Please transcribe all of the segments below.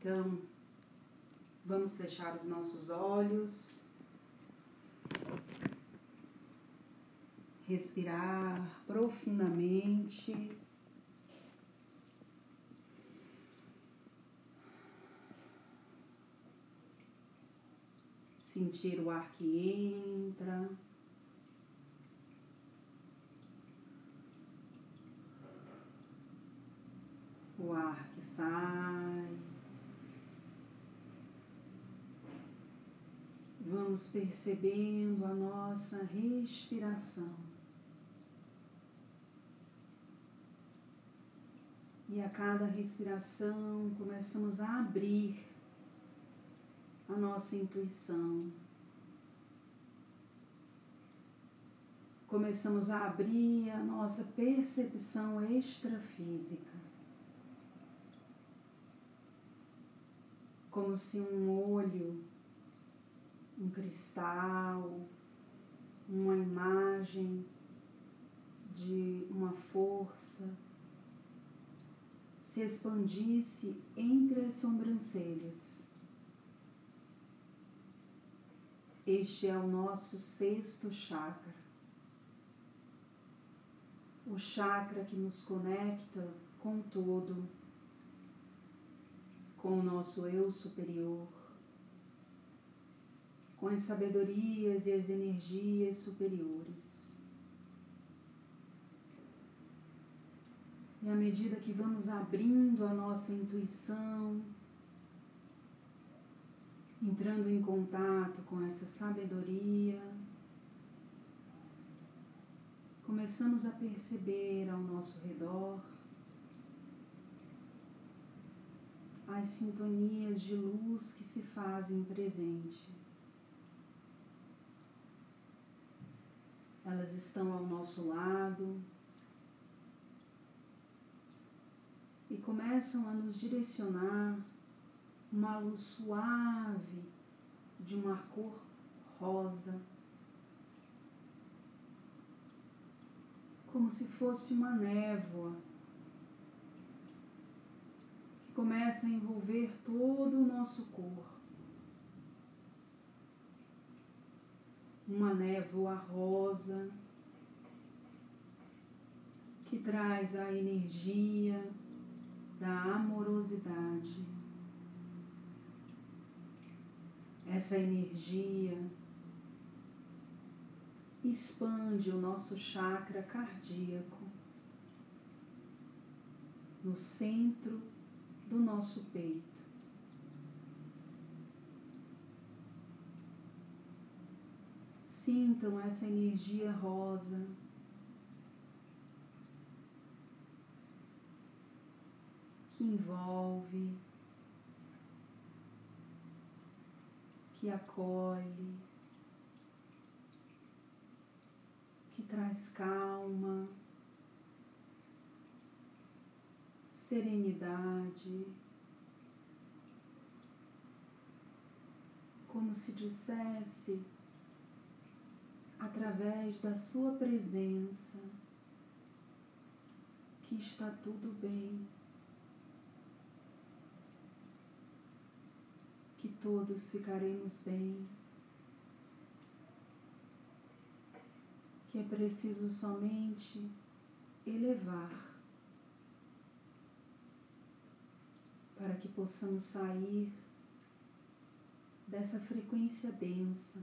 Então, vamos fechar os nossos olhos. Respirar profundamente. Sentir o ar que entra. O ar que sai. Vamos percebendo a nossa respiração. E a cada respiração começamos a abrir a nossa intuição. Começamos a abrir a nossa percepção extrafísica. Como se um olho um cristal, uma imagem de uma força se expandisse entre as sobrancelhas. Este é o nosso sexto chakra, o chakra que nos conecta com todo, com o nosso eu superior com as sabedorias e as energias superiores. E à medida que vamos abrindo a nossa intuição, entrando em contato com essa sabedoria, começamos a perceber ao nosso redor as sintonias de luz que se fazem presente. Elas estão ao nosso lado e começam a nos direcionar uma luz suave de uma cor rosa, como se fosse uma névoa que começa a envolver todo o nosso corpo. Uma névoa rosa que traz a energia da amorosidade. Essa energia expande o nosso chakra cardíaco no centro do nosso peito. Sintam essa energia rosa. Que envolve, que acolhe, que traz calma, serenidade, como se dissesse através da Sua presença, que está tudo bem, que todos ficaremos bem, que é preciso somente elevar para que possamos sair dessa frequência densa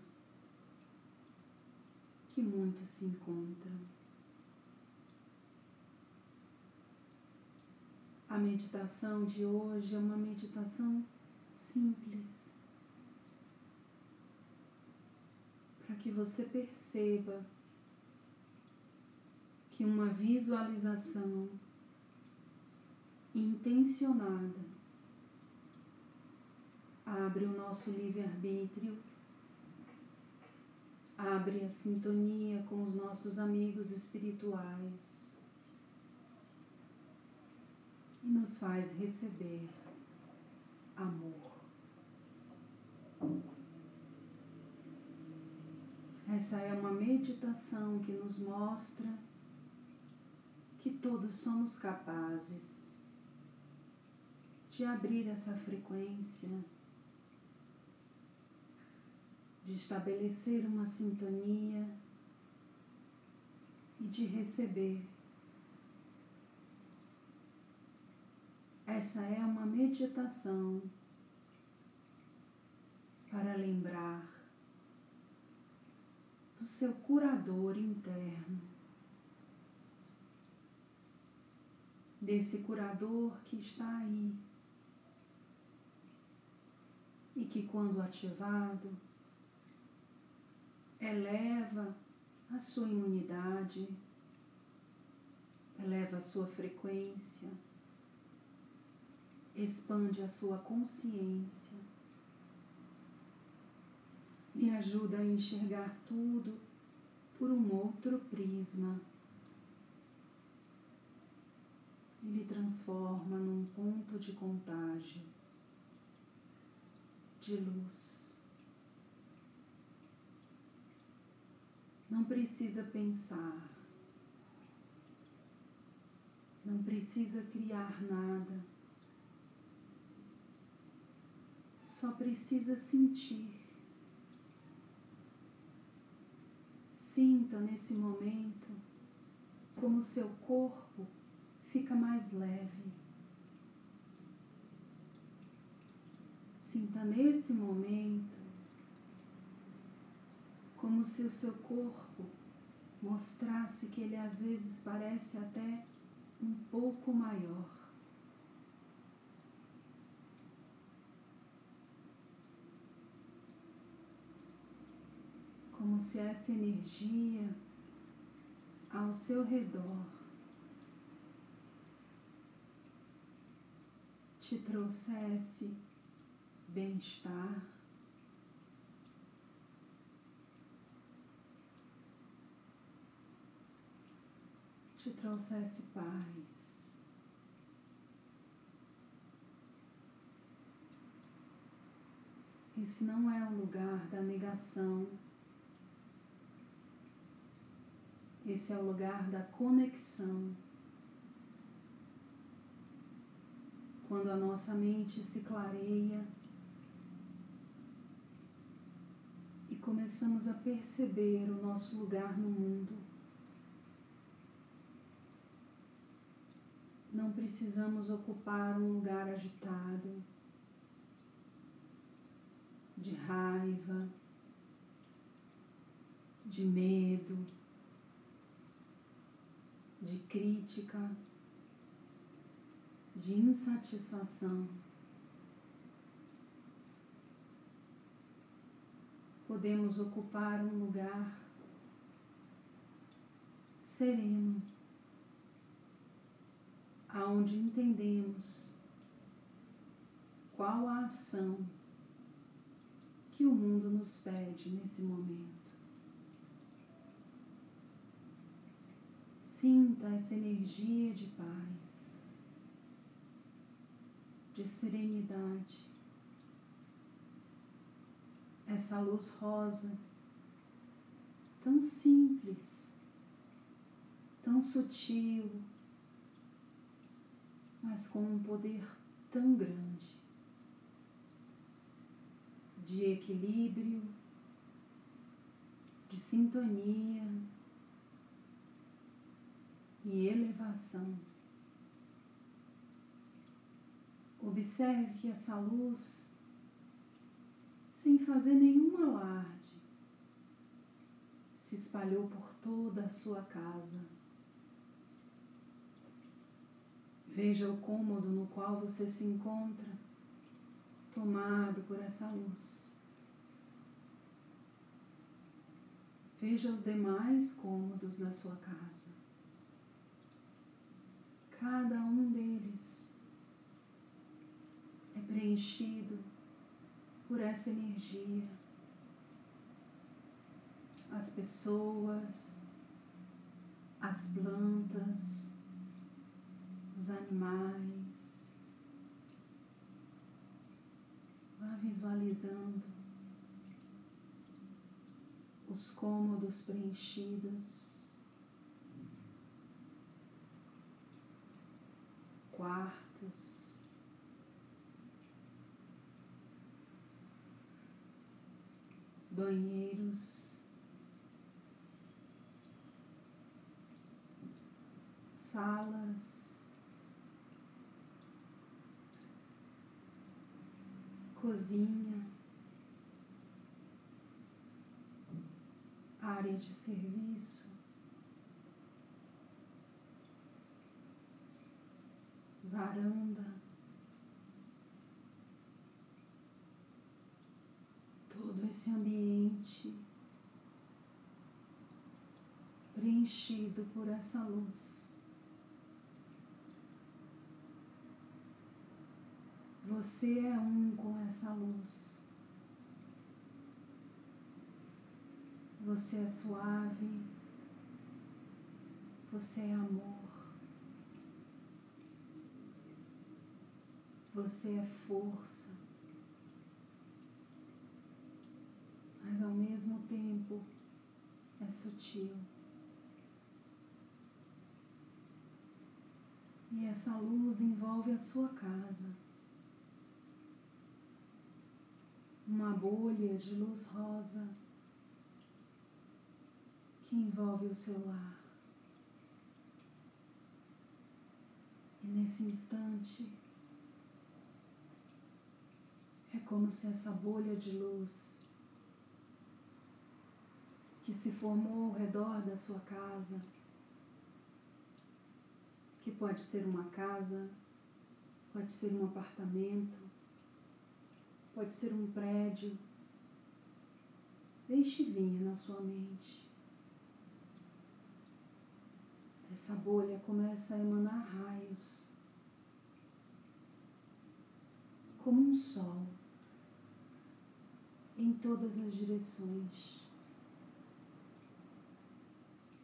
que muitos se encontram. A meditação de hoje é uma meditação simples, para que você perceba que uma visualização intencionada abre o nosso livre-arbítrio abre a sintonia com os nossos amigos espirituais e nos faz receber amor. Essa é uma meditação que nos mostra que todos somos capazes de abrir essa frequência, de estabelecer uma sintonia e de receber. Essa é uma meditação para lembrar do seu curador interno, desse curador que está aí e que, quando ativado, eleva a sua imunidade, eleva a sua frequência, expande a sua consciência e ajuda a enxergar tudo por um outro prisma. Ele transforma num ponto de contágio de luz. Não precisa pensar, não precisa criar nada, só precisa sentir. Sinta nesse momento como seu corpo fica mais leve. Sinta nesse momento como se o seu corpo mostrasse que ele às vezes parece até um pouco maior. Como se essa energia ao seu redor te trouxesse bem-estar, te trouxesse paz. Esse não é o lugar da negação. Esse é o lugar da conexão. quando a nossa mente se clareia e começamos a perceber o nosso lugar no mundo. Não precisamos ocupar um lugar agitado, de raiva, de medo, de crítica de insatisfação. Podemos ocupar um lugar sereno, aonde entendemos qual a ação que o mundo nos pede nesse momento. Sinta essa energia de paz de serenidade. Essa luz rosa, tão simples, tão sutil, mas com um poder tão grande de equilíbrio, de sintonia e elevação. Observe que essa luz, sem fazer nenhum alarde, se espalhou por toda a sua casa. Veja o cômodo no qual você se encontra, tomado por essa luz. Veja os demais cômodos da sua casa. Cada um deles é preenchido por essa energia. As pessoas, as plantas, os animais. Vá visualizando os cômodos preenchidos, quartos. Banheiros, salas, cozinha, área de serviço. varanda, todo esse ambiente preenchido por essa luz. Você é um com essa luz. Você é suave. Você é amor. Você é força, mas ao mesmo tempo é sutil. E essa luz envolve a sua casa. Uma bolha de luz rosa que envolve o seu lar. E nesse instante, é como se essa bolha de luz que se formou ao redor da sua casa, que pode ser uma casa, pode ser um apartamento, pode ser um prédio, deixe vir na sua mente. Essa bolha começa a emanar raios, como um sol. Em todas as direções,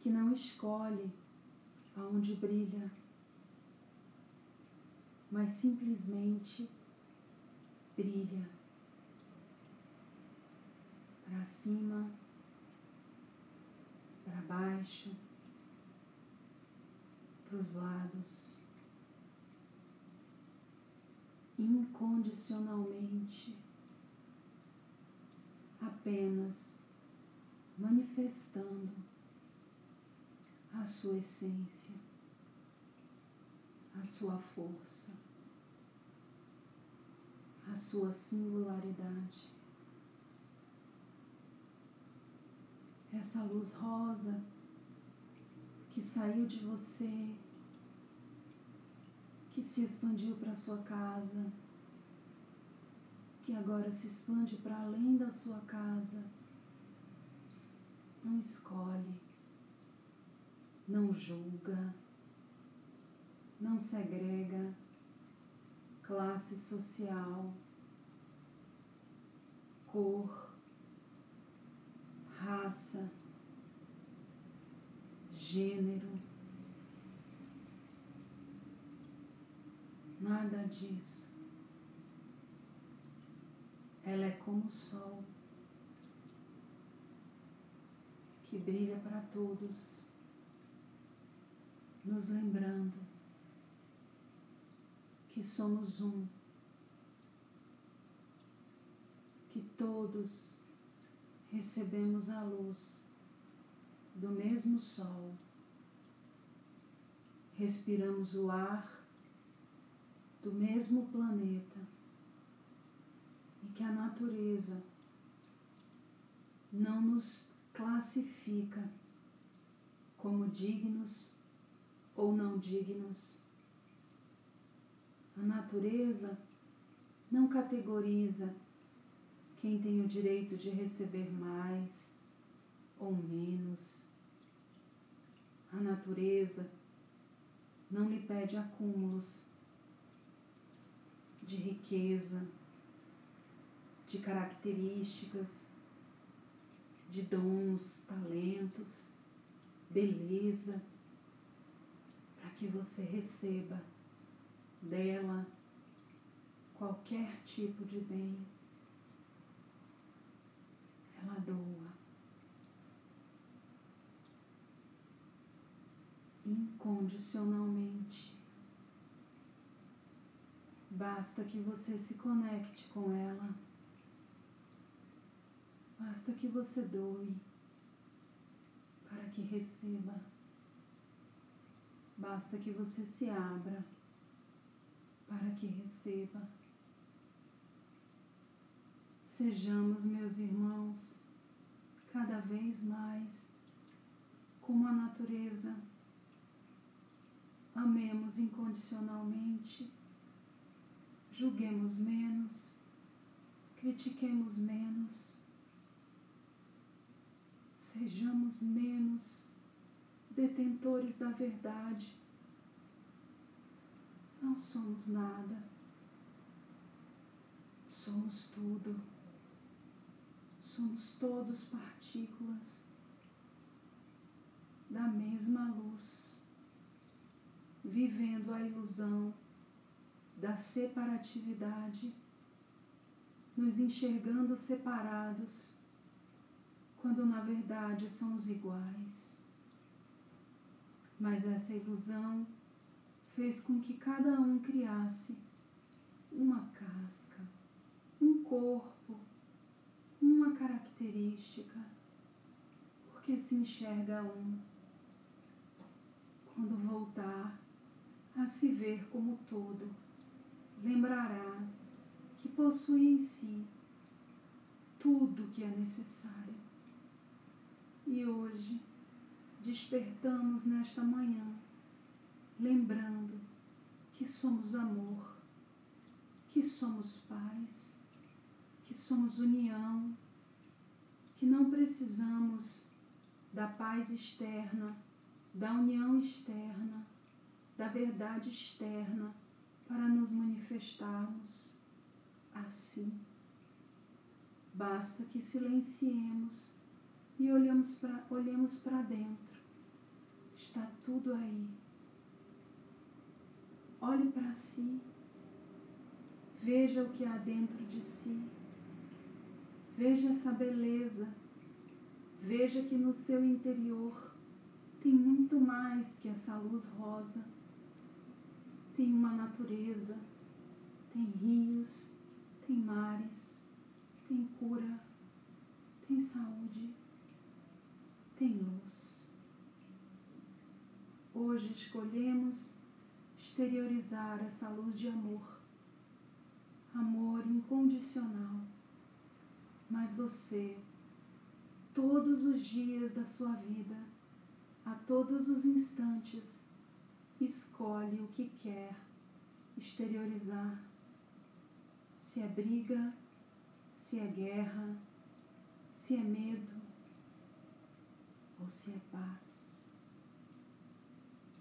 que não escolhe aonde brilha, mas simplesmente brilha para cima, para baixo, para os lados, incondicionalmente apenas manifestando a sua essência, a sua força, a sua singularidade. Essa luz rosa que saiu de você, que se expandiu para sua casa que agora se expande para além da sua casa. Não escolhe, não julga, não segrega classe social, cor, raça, gênero. Nada disso. Ela é como o sol que brilha para todos, nos lembrando que somos um, que todos recebemos a luz do mesmo sol, respiramos o ar do mesmo planeta que a natureza não nos classifica como dignos ou não dignos. A natureza não categoriza quem tem o direito de receber mais ou menos. A natureza não lhe pede acúmulos de riqueza de características, de dons, talentos, beleza, para que você receba dela qualquer tipo de bem. Ela doa. Incondicionalmente. Basta que você se conecte com ela Basta que você doe para que receba. Basta que você se abra para que receba. Sejamos, meus irmãos, cada vez mais como a natureza. Amemos incondicionalmente, julguemos menos, critiquemos menos, sejamos menos detentores da verdade. Não somos nada, somos tudo. Somos todos partículas da mesma luz, vivendo a ilusão da separatividade, nos enxergando separados, quando na verdade somos iguais. Mas essa ilusão fez com que cada um criasse uma casca, um corpo uma característica, porque se enxerga um. Quando voltar a se ver como todo, lembrará que possui em si tudo que é necessário. E hoje despertamos nesta manhã, lembrando que somos amor, que somos paz que somos união, que não precisamos da paz externa, da união externa, da verdade externa para nos manifestarmos assim. Basta que silenciemos e olhamos para olhemos para dentro. Está tudo aí. Olhe para si. Veja o que há dentro de si. Veja essa beleza. Veja que no seu interior tem muito mais que essa luz rosa. Tem uma natureza, tem rios, tem mares, tem cura, tem saúde, tem luz. Hoje escolhemos exteriorizar essa luz de amor, amor incondicional mas você, todos os dias da sua vida, a todos os instantes, escolhe o que quer exteriorizar. Se é briga, se é guerra, se é medo ou se é paz,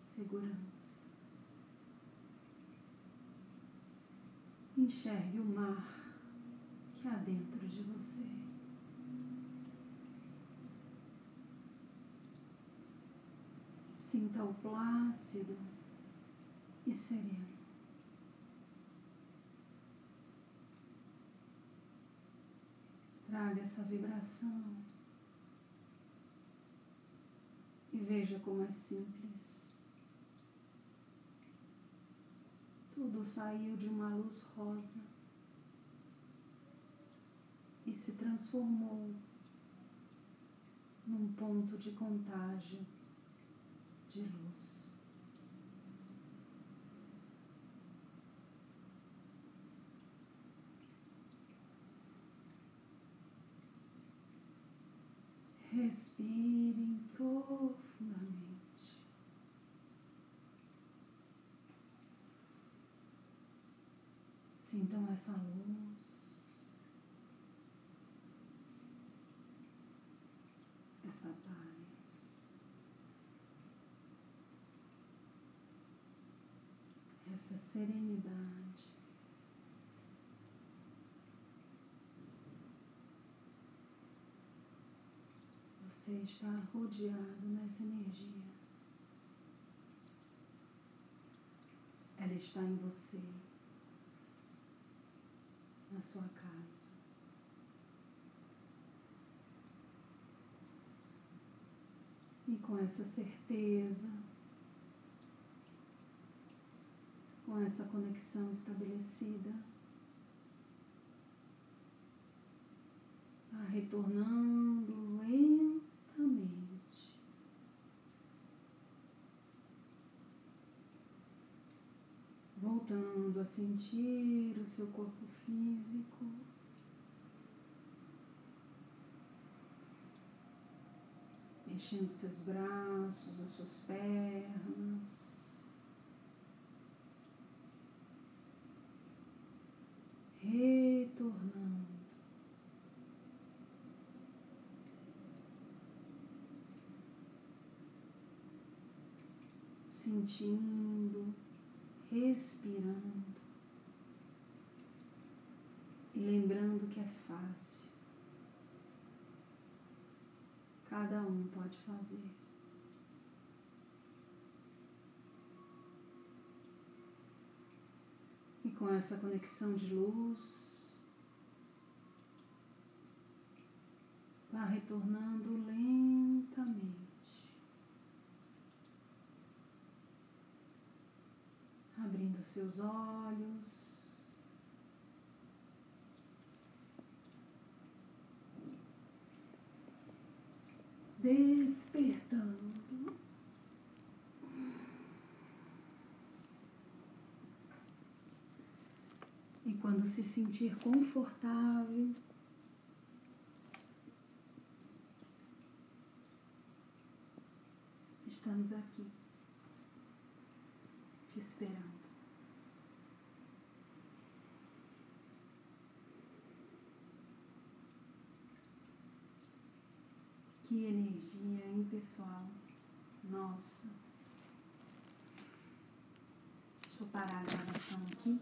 segurança. Enxergue o mar que há dentro de você. Sinta o plácido e sereno. Traga essa vibração e veja como é simples. Tudo saiu de uma luz rosa e se transformou num ponto de contágio de luz. Respirem profundamente. Sintam essa luz. Essa paz, essa serenidade. Você está rodeado nessa energia. Ela está em você, na sua casa. E com essa certeza, com essa conexão estabelecida, retornando lentamente. Voltando a sentir o seu corpo físico. Mexendo seus braços, as suas pernas. retornando. Sentindo, respirando e lembrando que é fácil. Cada um pode fazer. com essa conexão de luz, vá retornando lentamente. Abrindo seus olhos. Despertando. quando se sentir confortável, estamos aqui, te esperando. Que energia impessoal, nossa. Deixa eu parar a gravação aqui.